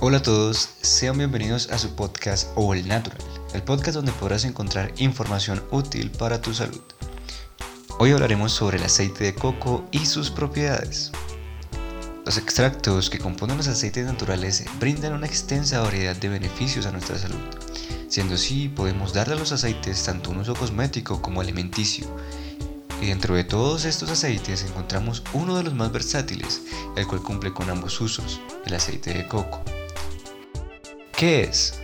Hola a todos, sean bienvenidos a su podcast All Natural, el podcast donde podrás encontrar información útil para tu salud. Hoy hablaremos sobre el aceite de coco y sus propiedades. Los extractos que componen los aceites naturales brindan una extensa variedad de beneficios a nuestra salud. Siendo así, podemos darle a los aceites tanto un uso cosmético como alimenticio. Y dentro de todos estos aceites encontramos uno de los más versátiles, el cual cumple con ambos usos, el aceite de coco. ¿Qué es?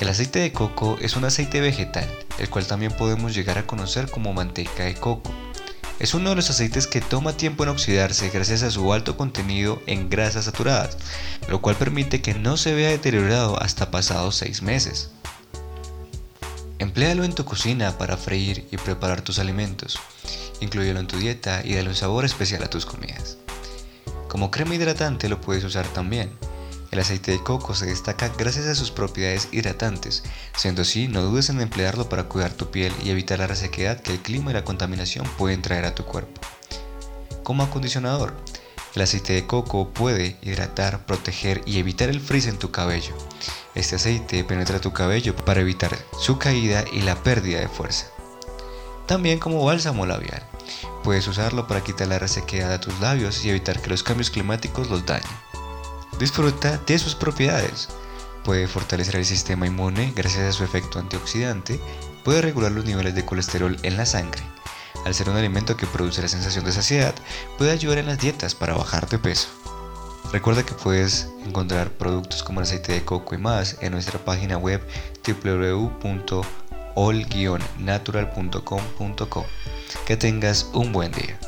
El aceite de coco es un aceite vegetal, el cual también podemos llegar a conocer como manteca de coco. Es uno de los aceites que toma tiempo en oxidarse gracias a su alto contenido en grasas saturadas, lo cual permite que no se vea deteriorado hasta pasados 6 meses. Empléalo en tu cocina para freír y preparar tus alimentos. Incluyelo en tu dieta y dale un sabor especial a tus comidas. Como crema hidratante lo puedes usar también el aceite de coco se destaca gracias a sus propiedades hidratantes, siendo así no dudes en emplearlo para cuidar tu piel y evitar la resequedad que el clima y la contaminación pueden traer a tu cuerpo. Como acondicionador, el aceite de coco puede hidratar, proteger y evitar el frizz en tu cabello. Este aceite penetra tu cabello para evitar su caída y la pérdida de fuerza. También como bálsamo labial. Puedes usarlo para quitar la resequedad de tus labios y evitar que los cambios climáticos los dañen. Disfruta de sus propiedades. Puede fortalecer el sistema inmune gracias a su efecto antioxidante, puede regular los niveles de colesterol en la sangre. Al ser un alimento que produce la sensación de saciedad, puede ayudar en las dietas para bajar de peso. Recuerda que puedes encontrar productos como el aceite de coco y más en nuestra página web www.all-natural.com.co. Que tengas un buen día.